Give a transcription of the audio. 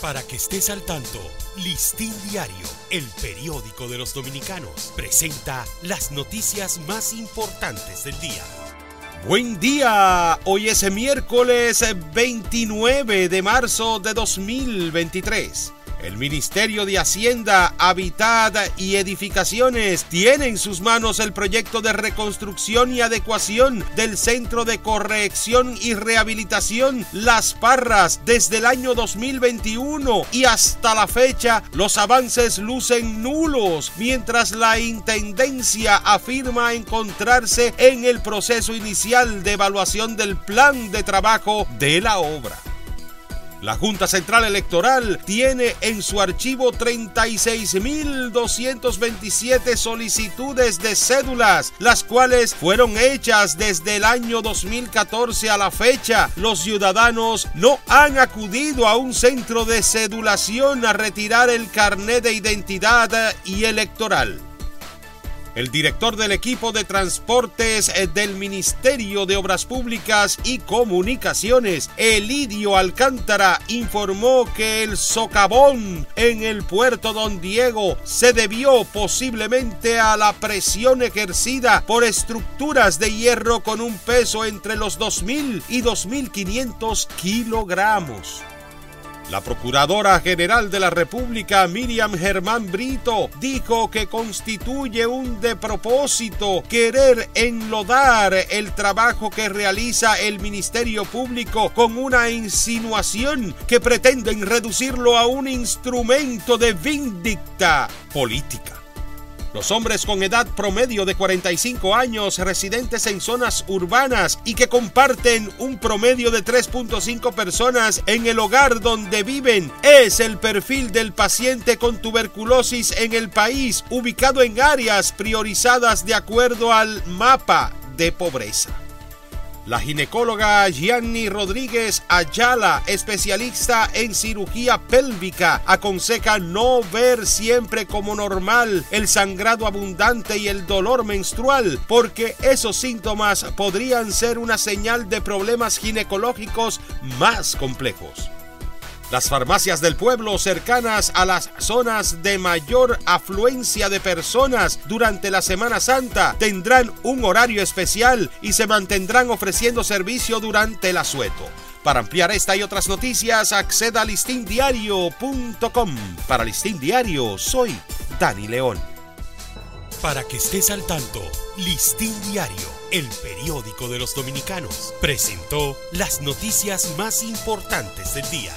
Para que estés al tanto, Listín Diario, el periódico de los dominicanos, presenta las noticias más importantes del día. Buen día, hoy es miércoles 29 de marzo de 2023. El Ministerio de Hacienda, Habitat y Edificaciones tiene en sus manos el proyecto de reconstrucción y adecuación del Centro de Corrección y Rehabilitación Las Parras desde el año 2021 y hasta la fecha los avances lucen nulos, mientras la Intendencia afirma encontrarse en el proceso inicial de evaluación del plan de trabajo de la obra. La Junta Central Electoral tiene en su archivo 36.227 solicitudes de cédulas, las cuales fueron hechas desde el año 2014 a la fecha. Los ciudadanos no han acudido a un centro de cedulación a retirar el carnet de identidad y electoral. El director del equipo de transportes eh, del Ministerio de Obras Públicas y Comunicaciones, Elidio Alcántara, informó que el socavón en el puerto Don Diego se debió posiblemente a la presión ejercida por estructuras de hierro con un peso entre los 2.000 y 2.500 kilogramos. La Procuradora General de la República, Miriam Germán Brito, dijo que constituye un de propósito querer enlodar el trabajo que realiza el Ministerio Público con una insinuación que pretenden reducirlo a un instrumento de vindicta política. Los hombres con edad promedio de 45 años residentes en zonas urbanas y que comparten un promedio de 3.5 personas en el hogar donde viven es el perfil del paciente con tuberculosis en el país ubicado en áreas priorizadas de acuerdo al mapa de pobreza. La ginecóloga Gianni Rodríguez Ayala, especialista en cirugía pélvica, aconseja no ver siempre como normal el sangrado abundante y el dolor menstrual, porque esos síntomas podrían ser una señal de problemas ginecológicos más complejos. Las farmacias del pueblo cercanas a las zonas de mayor afluencia de personas durante la Semana Santa tendrán un horario especial y se mantendrán ofreciendo servicio durante el asueto. Para ampliar esta y otras noticias, acceda a listindiario.com. Para Listín Diario, soy Dani León. Para que estés al tanto, Listín Diario, el periódico de los dominicanos, presentó las noticias más importantes del día.